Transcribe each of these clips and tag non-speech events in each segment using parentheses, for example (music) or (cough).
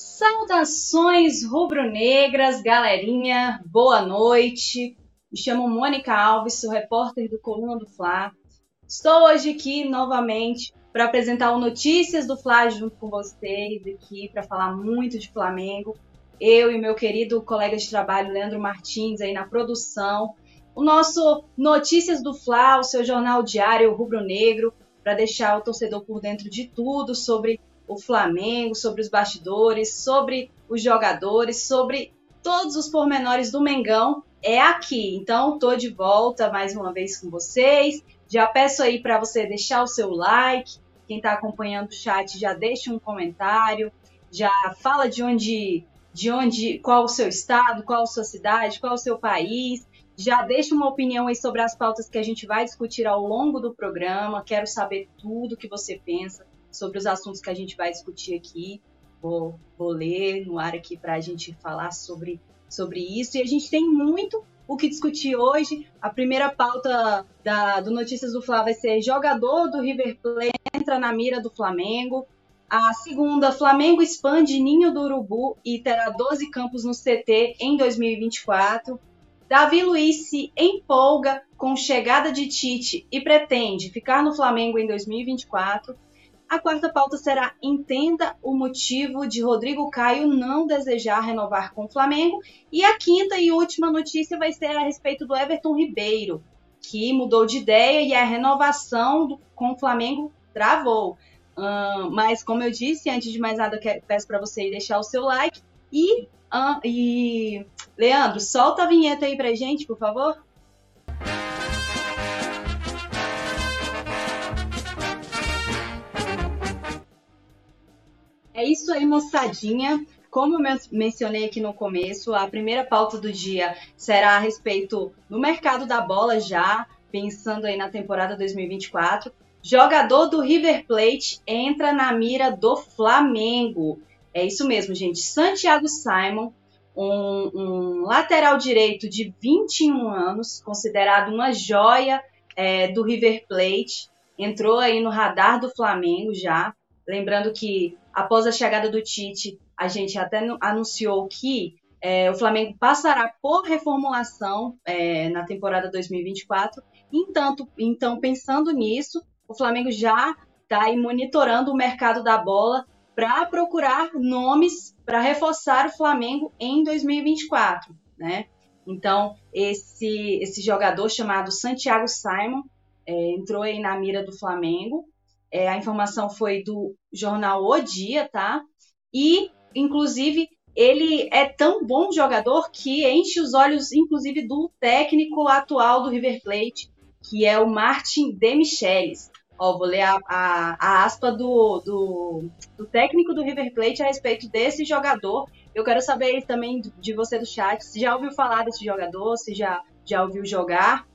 Saudações rubro-negras, galerinha, boa noite. Me chamo Mônica Alves, sou repórter do Coluna do Fla. Estou hoje aqui novamente para apresentar o Notícias do Fla junto com vocês aqui para falar muito de Flamengo. Eu e meu querido colega de trabalho Leandro Martins aí na produção. O nosso Notícias do Fla, o seu jornal diário rubro-negro, para deixar o torcedor por dentro de tudo sobre o Flamengo, sobre os bastidores, sobre os jogadores, sobre todos os pormenores do Mengão é aqui. Então, estou de volta mais uma vez com vocês. Já peço aí para você deixar o seu like. Quem está acompanhando o chat já deixa um comentário, já fala de onde, de onde, qual o seu estado, qual a sua cidade, qual o seu país. Já deixa uma opinião aí sobre as pautas que a gente vai discutir ao longo do programa. Quero saber tudo que você pensa sobre os assuntos que a gente vai discutir aqui. Vou, vou ler no ar aqui para a gente falar sobre, sobre isso. E a gente tem muito o que discutir hoje. A primeira pauta da, do Notícias do Fla vai ser jogador do River Plate entra na mira do Flamengo. A segunda, Flamengo expande Ninho do Urubu e terá 12 campos no CT em 2024. Davi Luiz se empolga com chegada de Tite e pretende ficar no Flamengo em 2024. A quarta pauta será Entenda o motivo de Rodrigo Caio não desejar renovar com o Flamengo. E a quinta e última notícia vai ser a respeito do Everton Ribeiro, que mudou de ideia e a renovação do, com o Flamengo travou. Uh, mas, como eu disse, antes de mais nada, eu peço para você deixar o seu like. E, uh, e, Leandro, solta a vinheta aí pra gente, por favor. Isso aí, moçadinha. Como eu mencionei aqui no começo, a primeira pauta do dia será a respeito do mercado da bola já, pensando aí na temporada 2024. Jogador do River Plate entra na mira do Flamengo. É isso mesmo, gente. Santiago Simon, um, um lateral direito de 21 anos, considerado uma joia é, do River Plate, entrou aí no radar do Flamengo já. Lembrando que após a chegada do Tite, a gente até anunciou que é, o Flamengo passará por reformulação é, na temporada 2024. Entanto, então, pensando nisso, o Flamengo já está monitorando o mercado da bola para procurar nomes para reforçar o Flamengo em 2024, né? Então, esse, esse jogador chamado Santiago Simon é, entrou aí na mira do Flamengo é, a informação foi do jornal O Dia, tá? E, inclusive, ele é tão bom jogador que enche os olhos, inclusive, do técnico atual do River Plate, que é o Martin Demichelis. Ó, vou ler a, a, a aspa do, do, do, técnico do River Plate a respeito desse jogador. Eu quero saber também de você do chat se já ouviu falar desse jogador, se já, já ouviu jogar,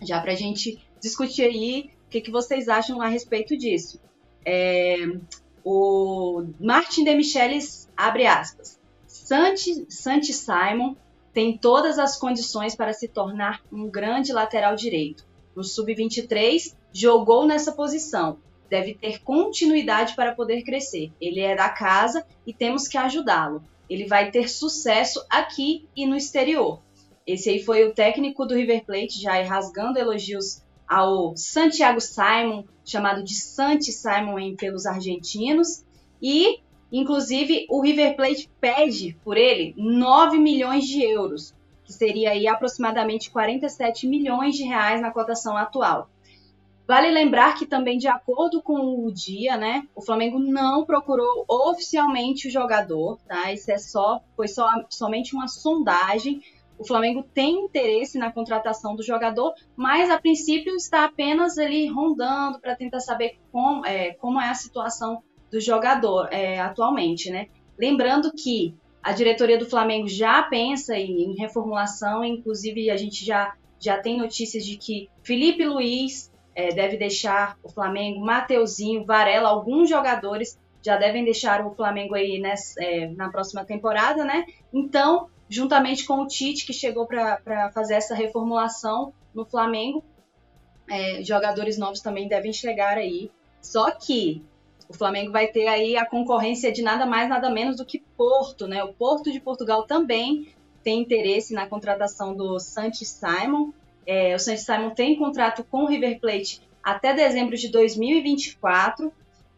já para a gente discutir aí o que, que vocês acham a respeito disso? É, o Martin de Michelis abre aspas. Santi, Santi Simon tem todas as condições para se tornar um grande lateral direito. No sub-23, jogou nessa posição. Deve ter continuidade para poder crescer. Ele é da casa e temos que ajudá-lo. Ele vai ter sucesso aqui e no exterior. Esse aí foi o técnico do River Plate, já rasgando elogios ao Santiago Simon, chamado de Santi Simon pelos argentinos, e inclusive o River Plate pede por ele 9 milhões de euros, que seria aí aproximadamente 47 milhões de reais na cotação atual. Vale lembrar que também, de acordo com o dia, né, o Flamengo não procurou oficialmente o jogador, tá? Isso é só, foi só, somente uma sondagem o Flamengo tem interesse na contratação do jogador, mas a princípio está apenas ali rondando para tentar saber como é, como é a situação do jogador é, atualmente, né? Lembrando que a diretoria do Flamengo já pensa em, em reformulação, inclusive a gente já, já tem notícias de que Felipe Luiz é, deve deixar o Flamengo, Mateuzinho, Varela, alguns jogadores já devem deixar o Flamengo aí nessa, é, na próxima temporada, né? Então, juntamente com o Tite, que chegou para fazer essa reformulação no Flamengo. É, jogadores novos também devem chegar aí. Só que o Flamengo vai ter aí a concorrência de nada mais, nada menos do que Porto, né? O Porto de Portugal também tem interesse na contratação do Santos Simon. É, o Santos Simon tem contrato com o River Plate até dezembro de 2024.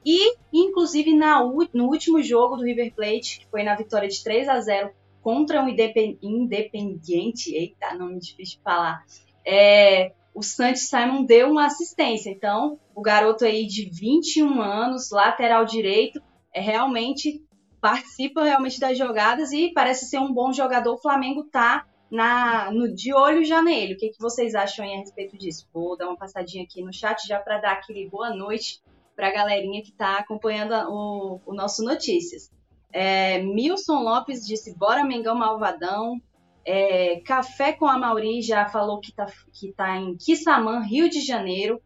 E, inclusive, na, no último jogo do River Plate, que foi na vitória de 3 a 0 contra um Independiente, eita, nome difícil de falar, é, o Santos Simon deu uma assistência. Então, o garoto aí de 21 anos, lateral direito, é realmente participa realmente das jogadas e parece ser um bom jogador. O Flamengo tá na, no, de olho já nele. O que, que vocês acham aí a respeito disso? Vou dar uma passadinha aqui no chat já para dar aquele boa noite para a galerinha que está acompanhando o, o, nosso Notícias. É, Milson Lopes disse: Bora Mengão Malvadão. É, Café com a Mauri já falou que está que tá em Quissamã, Rio de Janeiro.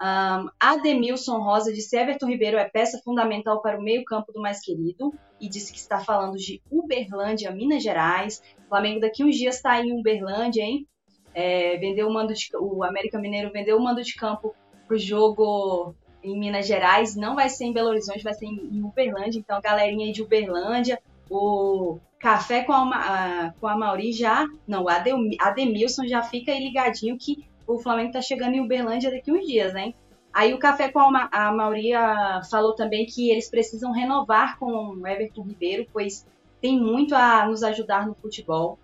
Um, Ademilson Rosa disse: Everton Ribeiro é peça fundamental para o meio-campo do mais querido e disse que está falando de Uberlândia, Minas Gerais. O Flamengo daqui uns dias está em Uberlândia, hein? É, vendeu o mando de, o América Mineiro vendeu o mando de campo para o jogo em Minas Gerais. Não vai ser em Belo Horizonte, vai ser em, Uberlândia. Então, galerinha aí de Uberlândia, o Café com a, a, com a Mauri já. Não, o Ademilson já fica aí ligadinho que o Flamengo está chegando em Uberlândia daqui uns dias, hein? Aí o Café com a, a Mauria falou também que eles precisam renovar com o Everton Ribeiro, pois tem muito a nos ajudar no futebol.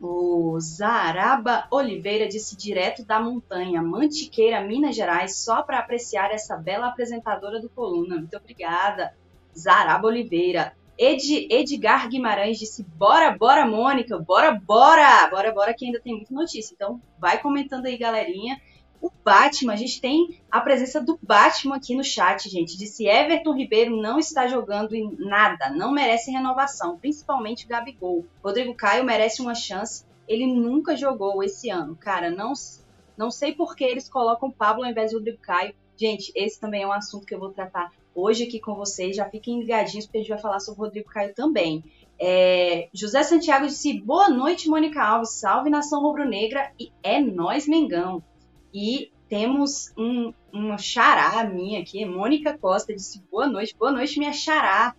O Zaraba Oliveira disse direto da montanha, Mantiqueira, Minas Gerais, só para apreciar essa bela apresentadora do Coluna. Muito obrigada, Zaraba Oliveira. Ed, Edgar Guimarães disse: Bora, bora, Mônica, bora, bora, bora, bora, que ainda tem muita notícia. Então, vai comentando aí, galerinha o Batman. A gente tem a presença do Batman aqui no chat, gente. Disse Everton Ribeiro não está jogando em nada, não merece renovação, principalmente o Gabigol. Rodrigo Caio merece uma chance. Ele nunca jogou esse ano, cara. Não, não sei por que eles colocam Pablo ao invés do Rodrigo Caio. Gente, esse também é um assunto que eu vou tratar hoje aqui com vocês. Já fiquem ligadinhos, porque a gente vai falar sobre o Rodrigo Caio também. É, José Santiago disse: Boa noite, Mônica Alves. Salve nação rubro-negra e é nós, Mengão. E temos um, uma xará minha aqui, Mônica Costa disse boa noite, boa noite, minha xará.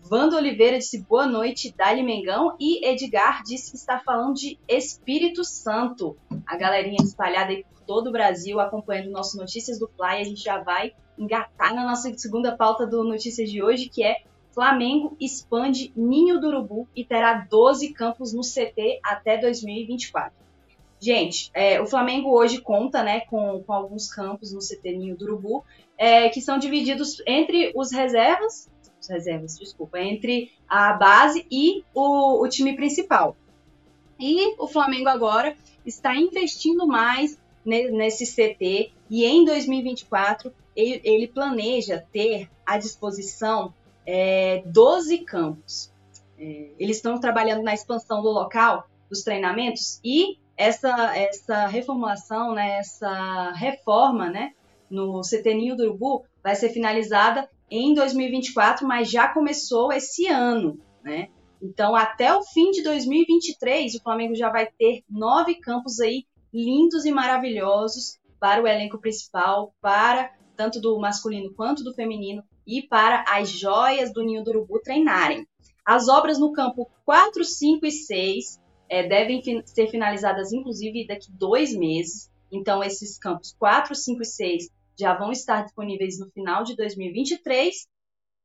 Vando Oliveira disse boa noite, Dali Mengão. E Edgar disse que está falando de Espírito Santo. A galerinha espalhada aí por todo o Brasil acompanhando nossas Notícias do Fly. A gente já vai engatar na nossa segunda pauta do Notícias de hoje, que é Flamengo expande Ninho do Urubu e terá 12 campos no CT até 2024. Gente, é, o Flamengo hoje conta né, com, com alguns campos no CT do Urubu, é, que são divididos entre os reservas, os reservas, desculpa, entre a base e o, o time principal. E o Flamengo agora está investindo mais nesse CT e em 2024 ele, ele planeja ter à disposição é, 12 campos. É, eles estão trabalhando na expansão do local dos treinamentos e essa, essa reformulação, né, essa reforma né, no CT do Urubu vai ser finalizada em 2024, mas já começou esse ano. Né? Então, até o fim de 2023, o Flamengo já vai ter nove campos aí lindos e maravilhosos para o elenco principal, para tanto do masculino quanto do feminino e para as joias do Ninho do Urubu treinarem. As obras no campo 4, 5 e 6 é, devem ser finalizadas, inclusive, daqui dois meses. Então, esses campos 4, 5 e 6 já vão estar disponíveis no final de 2023.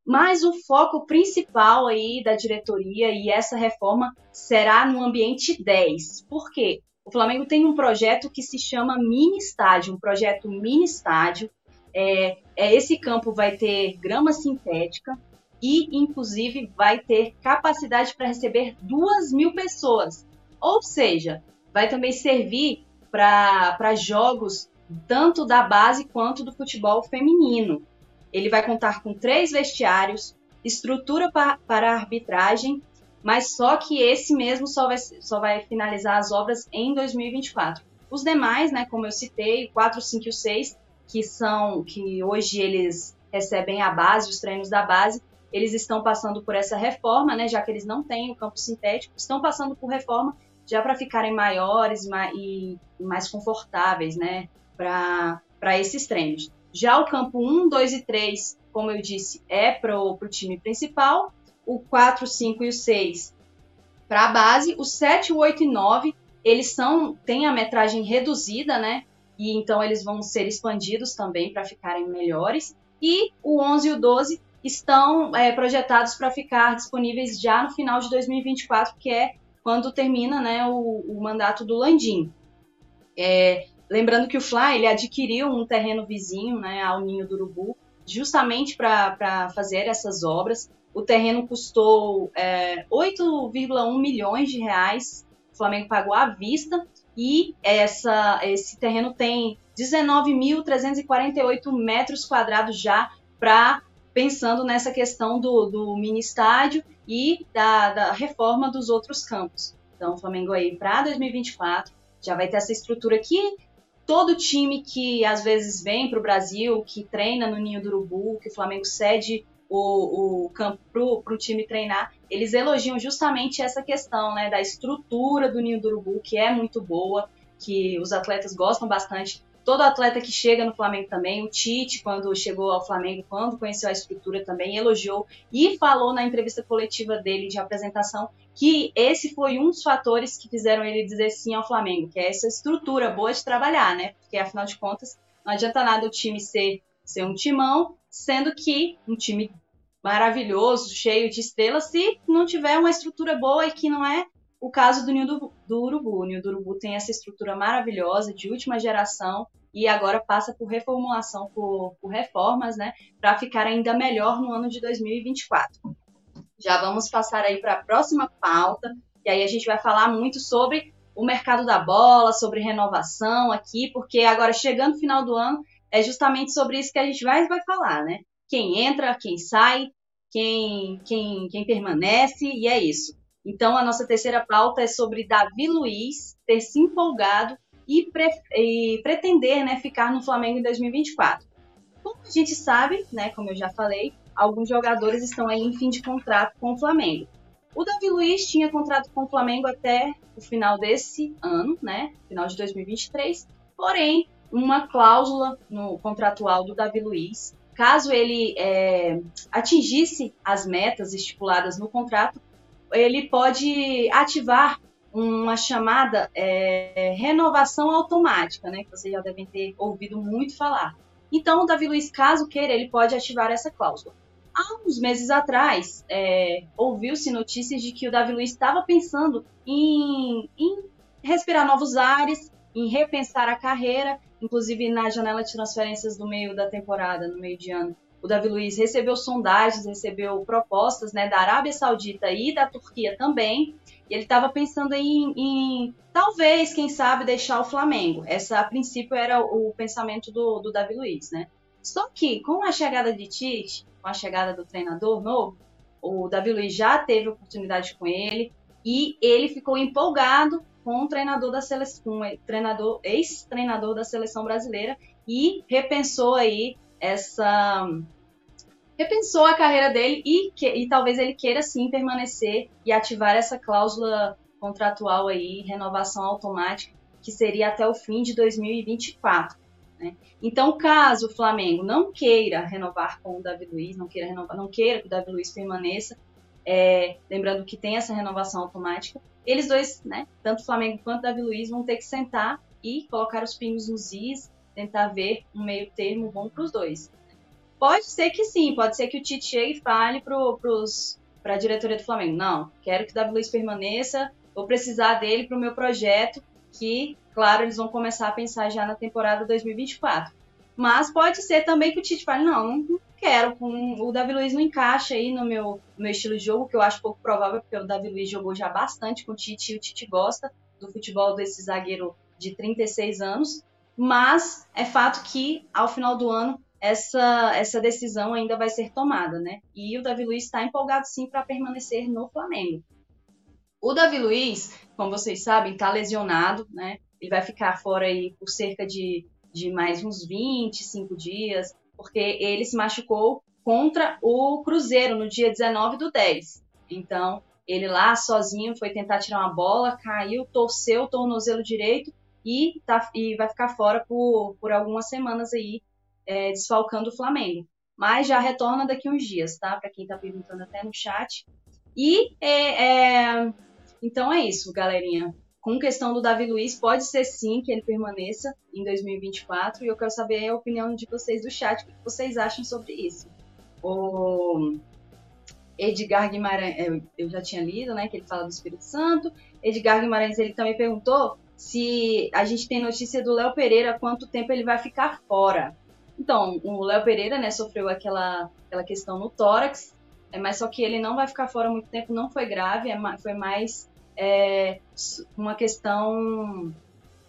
Mas o foco principal aí da diretoria e essa reforma será no ambiente 10. Por quê? O Flamengo tem um projeto que se chama Mini Estádio, um projeto mini estádio. É, é, esse campo vai ter grama sintética e, inclusive, vai ter capacidade para receber duas mil pessoas. Ou seja, vai também servir para jogos tanto da base quanto do futebol feminino. Ele vai contar com três vestiários, estrutura pa, para arbitragem, mas só que esse mesmo só vai, só vai finalizar as obras em 2024. Os demais, né, como eu citei, o 4, 5 e o 6, que são que hoje eles recebem a base, os treinos da base, eles estão passando por essa reforma, né, já que eles não têm o campo sintético, estão passando por reforma já para ficarem maiores e mais confortáveis, né, para esses treinos. Já o campo 1, 2 e 3, como eu disse, é para o time principal. O 4, 5 e o 6 para a base. O 7, o 8 e 9, eles são têm a metragem reduzida, né? E então eles vão ser expandidos também para ficarem melhores. E o 11 e o 12 estão é, projetados para ficar disponíveis já no final de 2024, que é quando termina né, o, o mandato do Landim. É, lembrando que o Fly ele adquiriu um terreno vizinho né, ao Ninho do Urubu, justamente para fazer essas obras. O terreno custou é, 8,1 milhões de reais, o Flamengo pagou à vista, e essa, esse terreno tem 19.348 metros quadrados já para pensando nessa questão do, do mini estádio e da, da reforma dos outros campos. Então, o Flamengo aí para 2024 já vai ter essa estrutura que todo time que às vezes vem para o Brasil, que treina no Ninho do Urubu, que o Flamengo cede o, o campo para o time treinar, eles elogiam justamente essa questão né, da estrutura do Ninho do Urubu, que é muito boa, que os atletas gostam bastante todo atleta que chega no Flamengo também, o Tite, quando chegou ao Flamengo, quando conheceu a estrutura também, elogiou e falou na entrevista coletiva dele de apresentação que esse foi um dos fatores que fizeram ele dizer sim ao Flamengo, que é essa estrutura boa de trabalhar, né? Porque afinal de contas, não adianta nada o time ser, ser um timão, sendo que um time maravilhoso, cheio de estrelas, se não tiver uma estrutura boa e que não é o caso do Ninho do, do Urubu. O Ninho do Urubu tem essa estrutura maravilhosa, de última geração, e agora passa por reformulação, por, por reformas, né, para ficar ainda melhor no ano de 2024. Já vamos passar aí para a próxima pauta, e aí a gente vai falar muito sobre o mercado da bola, sobre renovação aqui, porque agora chegando no final do ano, é justamente sobre isso que a gente mais vai falar, né? Quem entra, quem sai, quem, quem, quem permanece, e é isso. Então, a nossa terceira pauta é sobre Davi Luiz ter se empolgado e, pre e pretender né, ficar no Flamengo em 2024. Como a gente sabe, né, como eu já falei, alguns jogadores estão aí em fim de contrato com o Flamengo. O Davi Luiz tinha contrato com o Flamengo até o final desse ano, né, final de 2023, porém, uma cláusula no contratual do Davi Luiz, caso ele é, atingisse as metas estipuladas no contrato, ele pode ativar uma chamada é, renovação automática, né? Que vocês já devem ter ouvido muito falar. Então, o Davi Luiz, caso queira, ele pode ativar essa cláusula. Há uns meses atrás, é, ouviu-se notícias de que o Davi Luiz estava pensando em, em respirar novos ares, em repensar a carreira, inclusive na janela de transferências do meio da temporada, no meio de ano o Davi Luiz recebeu sondagens, recebeu propostas né, da Arábia Saudita e da Turquia também. E ele estava pensando em, em, talvez, quem sabe, deixar o Flamengo. Essa, a princípio, era o pensamento do, do Davi Luiz, né? Só que, com a chegada de Tite, com a chegada do treinador novo, o Davi Luiz já teve oportunidade com ele e ele ficou empolgado com o treinador da seleção, treinador, ex-treinador da seleção brasileira e repensou aí essa repensou a carreira dele e, que, e talvez ele queira sim permanecer e ativar essa cláusula contratual aí, renovação automática, que seria até o fim de 2024. Né? Então, caso o Flamengo não queira renovar com o Davi Luiz, não queira renovar, não queira que o Davi Luiz permaneça, é, lembrando que tem essa renovação automática, eles dois, né, tanto o Flamengo quanto o Davi Luiz, vão ter que sentar e colocar os pingos nos is, tentar ver um meio termo bom para os dois. Pode ser que sim, pode ser que o Tite chegue e fale para a diretoria do Flamengo. Não, quero que o Davi Luiz permaneça, vou precisar dele para o meu projeto, que, claro, eles vão começar a pensar já na temporada 2024. Mas pode ser também que o Tite fale, não, não quero, o Davi Luiz não encaixa aí no meu, no meu estilo de jogo, que eu acho pouco provável, porque o Davi Luiz jogou já bastante com o Tite e o Tite gosta do futebol desse zagueiro de 36 anos. Mas é fato que, ao final do ano, essa, essa decisão ainda vai ser tomada, né? E o Davi Luiz está empolgado sim para permanecer no Flamengo. O Davi Luiz, como vocês sabem, está lesionado, né? Ele vai ficar fora aí por cerca de, de mais uns 25 dias, porque ele se machucou contra o Cruzeiro no dia 19 do 10. Então, ele lá sozinho foi tentar tirar uma bola, caiu, torceu o tornozelo direito e, tá, e vai ficar fora por, por algumas semanas aí é, desfalcando o Flamengo. Mas já retorna daqui uns dias, tá? Para quem está perguntando até no chat. E é, é, então é isso, galerinha. Com questão do Davi Luiz, pode ser sim que ele permaneça em 2024 e eu quero saber a opinião de vocês do chat, o que vocês acham sobre isso. O Edgar Guimarães, é, eu já tinha lido, né, que ele fala do Espírito Santo. Edgar Guimarães, ele também perguntou se a gente tem notícia do Léo Pereira, quanto tempo ele vai ficar fora. Então, o Léo Pereira, né, sofreu aquela, aquela questão no tórax, é, mas só que ele não vai ficar fora muito tempo, não foi grave, é, foi mais é, uma questão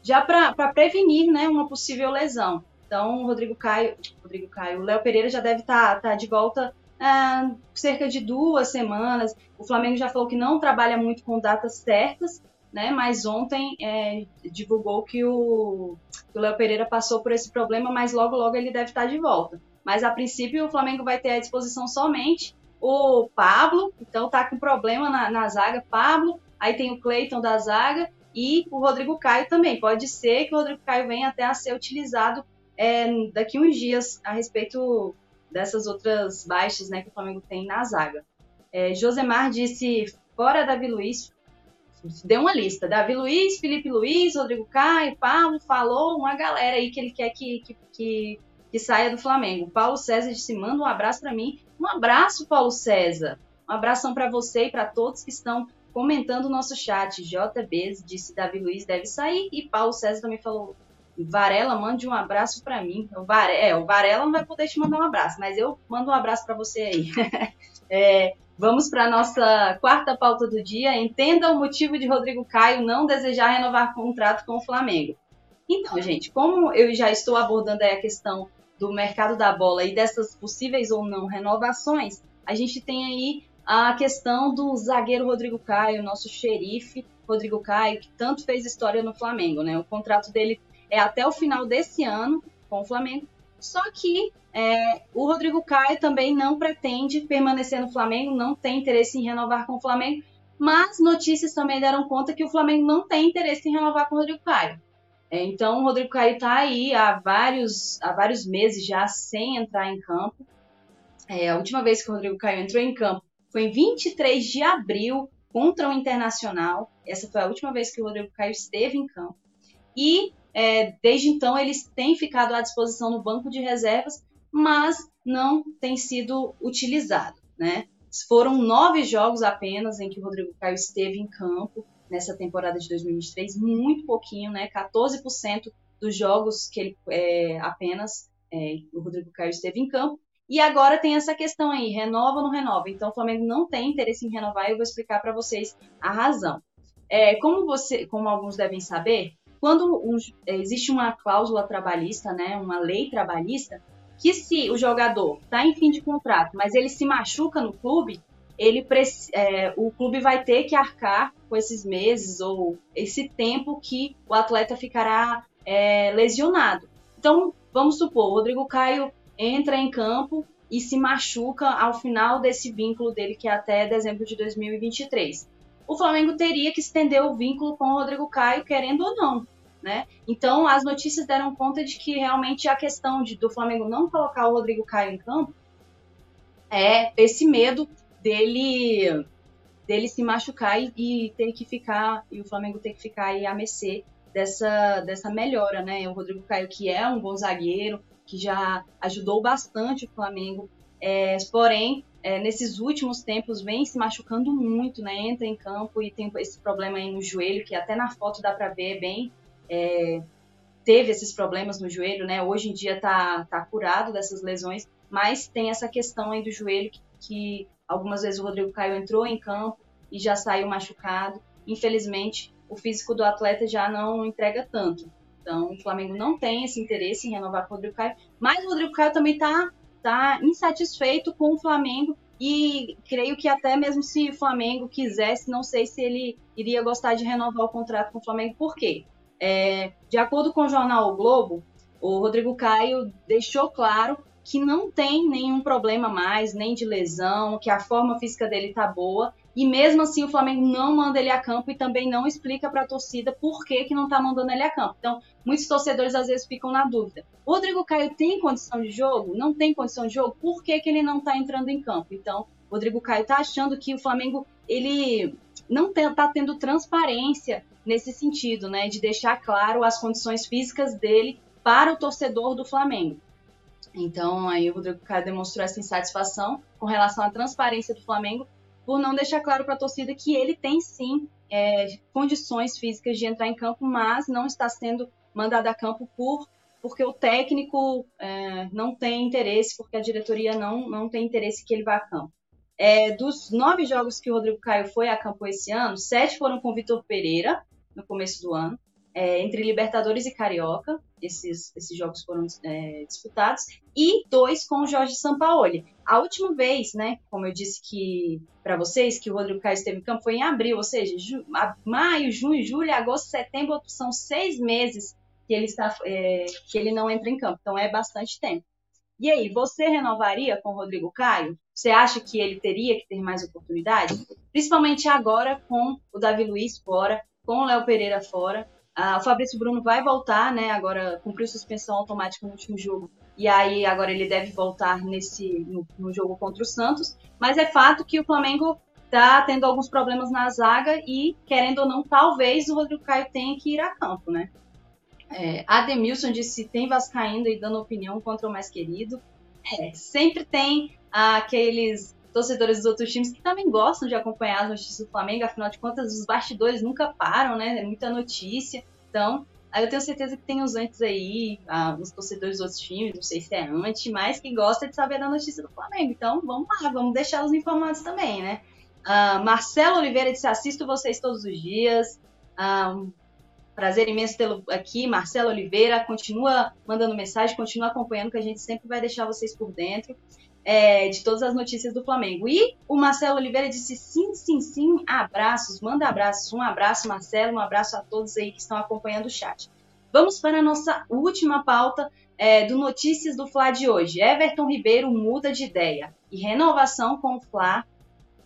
já para prevenir né, uma possível lesão. Então, o Rodrigo Caio, Rodrigo Caio, o Léo Pereira já deve estar tá, tá de volta é, cerca de duas semanas. O Flamengo já falou que não trabalha muito com datas certas, né? Mas ontem é, divulgou que o Léo Pereira passou por esse problema, mas logo logo ele deve estar de volta. Mas a princípio o Flamengo vai ter à disposição somente o Pablo, então tá com problema na, na zaga, Pablo, Aí tem o Cleiton da zaga e o Rodrigo Caio também. Pode ser que o Rodrigo Caio venha até a ser utilizado é, daqui uns dias a respeito dessas outras baixas né, que o Flamengo tem na zaga. É, Josemar disse, fora Davi Luiz, deu uma lista. Davi Luiz, Felipe Luiz, Rodrigo Caio, Paulo, falou uma galera aí que ele quer que, que, que, que saia do Flamengo. Paulo César disse, manda um abraço para mim. Um abraço, Paulo César. Um abração para você e para todos que estão comentando o nosso chat. JB disse Davi Luiz deve sair e Paulo César também falou Varela, mande um abraço para mim. O Varela, é, o Varela não vai poder te mandar um abraço, mas eu mando um abraço para você aí. (laughs) é, vamos para a nossa quarta pauta do dia. Entenda o motivo de Rodrigo Caio não desejar renovar contrato com o Flamengo. Então, gente, como eu já estou abordando a questão do mercado da bola e dessas possíveis ou não renovações, a gente tem aí a questão do zagueiro Rodrigo Caio, nosso xerife Rodrigo Caio, que tanto fez história no Flamengo, né? O contrato dele é até o final desse ano com o Flamengo. Só que é, o Rodrigo Caio também não pretende permanecer no Flamengo, não tem interesse em renovar com o Flamengo, mas notícias também deram conta que o Flamengo não tem interesse em renovar com o Rodrigo Caio. É, então, o Rodrigo Caio está aí há vários, há vários meses já sem entrar em campo. É, a última vez que o Rodrigo Caio entrou em campo foi em 23 de abril contra o Internacional. Essa foi a última vez que o Rodrigo Caio esteve em campo. E é, desde então eles têm ficado à disposição no banco de reservas, mas não tem sido utilizado. Né? Foram nove jogos apenas em que o Rodrigo Caio esteve em campo nessa temporada de 2023, muito pouquinho, né? 14% dos jogos que ele é, apenas é, o Rodrigo Caio esteve em campo. E agora tem essa questão aí, renova ou não renova? Então o Flamengo não tem interesse em renovar e eu vou explicar para vocês a razão. É, como você, como alguns devem saber, quando um, é, existe uma cláusula trabalhista, né, uma lei trabalhista, que se o jogador está em fim de contrato, mas ele se machuca no clube, ele é, o clube vai ter que arcar com esses meses ou esse tempo que o atleta ficará é, lesionado. Então, vamos supor, o Rodrigo Caio entra em campo e se machuca ao final desse vínculo dele, que é até dezembro de 2023. O Flamengo teria que estender o vínculo com o Rodrigo Caio, querendo ou não. Né? Então, as notícias deram conta de que realmente a questão de, do Flamengo não colocar o Rodrigo Caio em campo é esse medo dele dele se machucar e, e, ter que ficar e o Flamengo ter que ficar aí a mercê dessa dessa melhora, né? O Rodrigo Caio que é um bom zagueiro, que já ajudou bastante o Flamengo. É, porém, é, nesses últimos tempos vem se machucando muito, né? Entra em campo e tem esse problema aí no joelho, que até na foto dá para ver bem. É, teve esses problemas no joelho, né? Hoje em dia tá, tá curado dessas lesões, mas tem essa questão aí do joelho que, que algumas vezes o Rodrigo Caio entrou em campo e já saiu machucado. Infelizmente, o físico do atleta já não entrega tanto. Então, o Flamengo não tem esse interesse em renovar com o Rodrigo Caio, mas o Rodrigo Caio também está tá insatisfeito com o Flamengo e creio que até mesmo se o Flamengo quisesse, não sei se ele iria gostar de renovar o contrato com o Flamengo. Por quê? É, de acordo com o jornal o Globo, o Rodrigo Caio deixou claro que não tem nenhum problema mais, nem de lesão, que a forma física dele tá boa e mesmo assim o Flamengo não manda ele a campo e também não explica para a torcida por que, que não está mandando ele a campo. Então, muitos torcedores às vezes ficam na dúvida. Rodrigo Caio tem condição de jogo? Não tem condição de jogo? Por que, que ele não está entrando em campo? Então, o Rodrigo Caio está achando que o Flamengo ele não está tendo transparência nesse sentido, né, de deixar claro as condições físicas dele para o torcedor do Flamengo. Então, aí o Rodrigo Caio demonstrou essa insatisfação com relação à transparência do Flamengo por não deixar claro para a torcida que ele tem sim é, condições físicas de entrar em campo, mas não está sendo mandado a campo por porque o técnico é, não tem interesse, porque a diretoria não, não tem interesse que ele vá a campo. É, dos nove jogos que o Rodrigo Caio foi a campo esse ano, sete foram com o Vitor Pereira, no começo do ano, é, entre Libertadores e Carioca, esses, esses jogos foram é, disputados, e dois com o Jorge Sampaoli. A última vez, né, como eu disse que para vocês, que o Rodrigo Caio esteve em campo foi em abril, ou seja, ju, maio, junho, julho, agosto, setembro, são seis meses que ele, está, é, que ele não entra em campo, então é bastante tempo. E aí, você renovaria com o Rodrigo Caio? Você acha que ele teria que ter mais oportunidade? Principalmente agora com o Davi Luiz fora, com o Léo Pereira fora. Ah, o Fabrício Bruno vai voltar, né? Agora cumpriu suspensão automática no último jogo. E aí agora ele deve voltar nesse no, no jogo contra o Santos. Mas é fato que o Flamengo está tendo alguns problemas na zaga e, querendo ou não, talvez o Rodrigo Caio tenha que ir a campo, né? É, Ademilson disse tem Vascaíno e dando opinião contra o mais querido. É, sempre tem aqueles torcedores dos outros times que também gostam de acompanhar as notícias do Flamengo, afinal de contas, os bastidores nunca param, né? É muita notícia. Então, eu tenho certeza que tem os antes aí, ah, os torcedores dos outros times, não sei se é antes, mas que gosta de saber da notícia do Flamengo. Então, vamos lá, vamos deixá-los informados também, né? Ah, Marcelo Oliveira disse: assisto vocês todos os dias. Ah, Prazer imenso tê-lo aqui, Marcelo Oliveira. Continua mandando mensagem, continua acompanhando, que a gente sempre vai deixar vocês por dentro é, de todas as notícias do Flamengo. E o Marcelo Oliveira disse sim, sim, sim, abraços, manda abraços. Um abraço, Marcelo, um abraço a todos aí que estão acompanhando o chat. Vamos para a nossa última pauta é, do Notícias do Fla de hoje. Everton Ribeiro muda de ideia e renovação com o Fla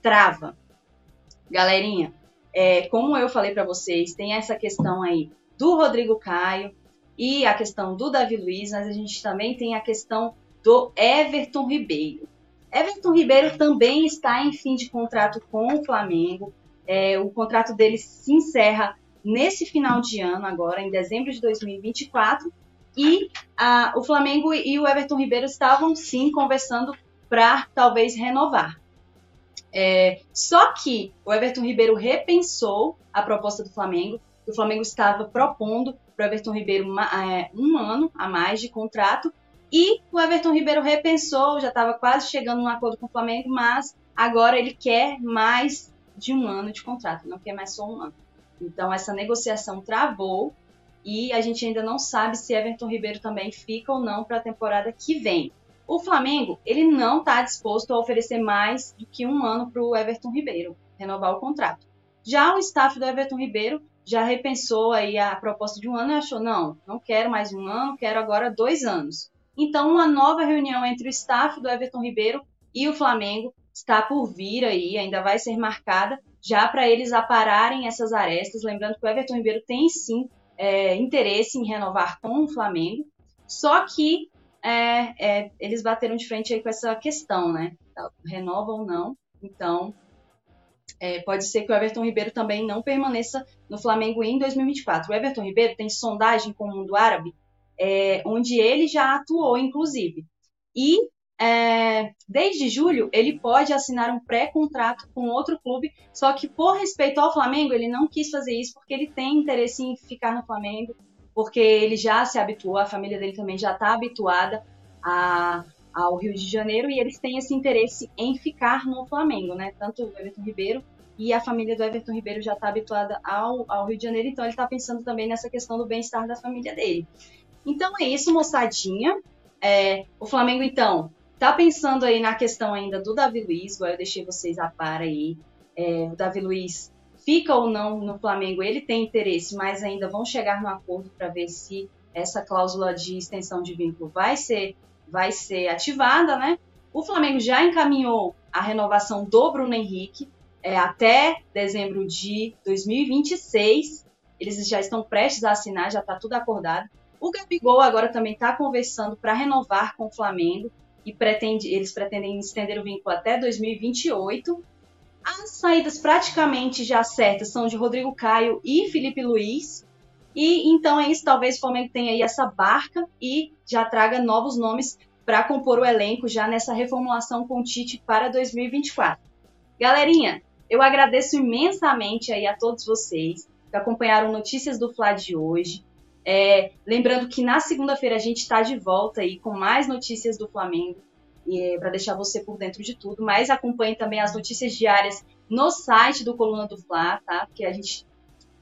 trava. Galerinha, é, como eu falei para vocês, tem essa questão aí do Rodrigo Caio e a questão do Davi Luiz, mas a gente também tem a questão do Everton Ribeiro. Everton Ribeiro também está em fim de contrato com o Flamengo. É, o contrato dele se encerra nesse final de ano, agora, em dezembro de 2024. E a, o Flamengo e o Everton Ribeiro estavam sim conversando para talvez renovar. É, só que o Everton Ribeiro repensou a proposta do Flamengo. O Flamengo estava propondo para o Everton Ribeiro uma, é, um ano a mais de contrato. E o Everton Ribeiro repensou, já estava quase chegando num acordo com o Flamengo, mas agora ele quer mais de um ano de contrato, não quer mais só um ano. Então essa negociação travou e a gente ainda não sabe se Everton Ribeiro também fica ou não para a temporada que vem. O Flamengo, ele não está disposto a oferecer mais do que um ano para o Everton Ribeiro, renovar o contrato. Já o staff do Everton Ribeiro já repensou aí a proposta de um ano e achou, não, não quero mais um ano, quero agora dois anos. Então, uma nova reunião entre o staff do Everton Ribeiro e o Flamengo está por vir aí, ainda vai ser marcada, já para eles apararem essas arestas. Lembrando que o Everton Ribeiro tem sim é, interesse em renovar com o Flamengo, só que é, é, eles bateram de frente aí com essa questão, né? Renova ou não. Então, é, pode ser que o Everton Ribeiro também não permaneça no Flamengo em 2024. O Everton Ribeiro tem sondagem com o mundo árabe, é, onde ele já atuou, inclusive. E é, desde julho ele pode assinar um pré-contrato com outro clube, só que por respeito ao Flamengo ele não quis fazer isso porque ele tem interesse em ficar no Flamengo porque ele já se habituou, a família dele também já está habituada a, ao Rio de Janeiro e eles têm esse interesse em ficar no Flamengo, né? Tanto o Everton Ribeiro e a família do Everton Ribeiro já está habituada ao, ao Rio de Janeiro, então ele está pensando também nessa questão do bem-estar da família dele. Então é isso, moçadinha. É, o Flamengo, então, tá pensando aí na questão ainda do Davi Luiz, eu deixei vocês a par aí. É, o Davi Luiz fica ou não no Flamengo, ele tem interesse, mas ainda vão chegar no acordo para ver se essa cláusula de extensão de vínculo vai ser, vai ser ativada, né? O Flamengo já encaminhou a renovação do Bruno Henrique, é, até dezembro de 2026. Eles já estão prestes a assinar, já está tudo acordado. O Gabigol agora também está conversando para renovar com o Flamengo e pretende, eles pretendem estender o vínculo até 2028. As saídas praticamente já certas são de Rodrigo Caio e Felipe Luiz. E então é isso, talvez o Flamengo tenha aí essa barca e já traga novos nomes para compor o elenco já nessa reformulação com o Tite para 2024. Galerinha, eu agradeço imensamente aí a todos vocês que acompanharam Notícias do Fla de hoje. É, lembrando que na segunda-feira a gente está de volta aí com mais notícias do Flamengo para deixar você por dentro de tudo. Mas acompanhe também as notícias diárias no site do Coluna do Fla, tá? Porque a gente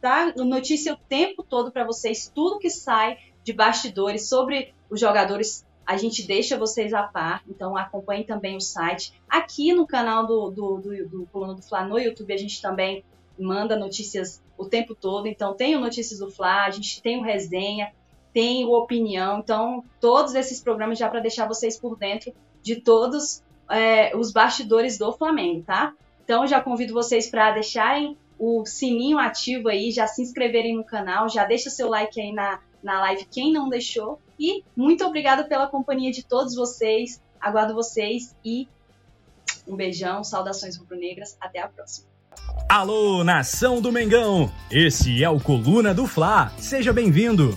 tá notícia o tempo todo para vocês, tudo que sai de bastidores sobre os jogadores a gente deixa vocês a par, então acompanhe também o site. Aqui no canal do, do, do, do Coluna do Fla no YouTube a gente também manda notícias o tempo todo, então tem o Notícias do Fla, a gente tem o Resenha, tem o Opinião, então todos esses programas já para deixar vocês por dentro de todos é, os bastidores do Flamengo, tá? Então já convido vocês para deixarem o sininho ativo aí, já se inscreverem no canal, já deixa seu like aí na, na live quem não deixou. E muito obrigada pela companhia de todos vocês. Aguardo vocês e um beijão, saudações rubro-negras. Até a próxima. Alô, nação do Mengão! Esse é o Coluna do Fla. Seja bem-vindo!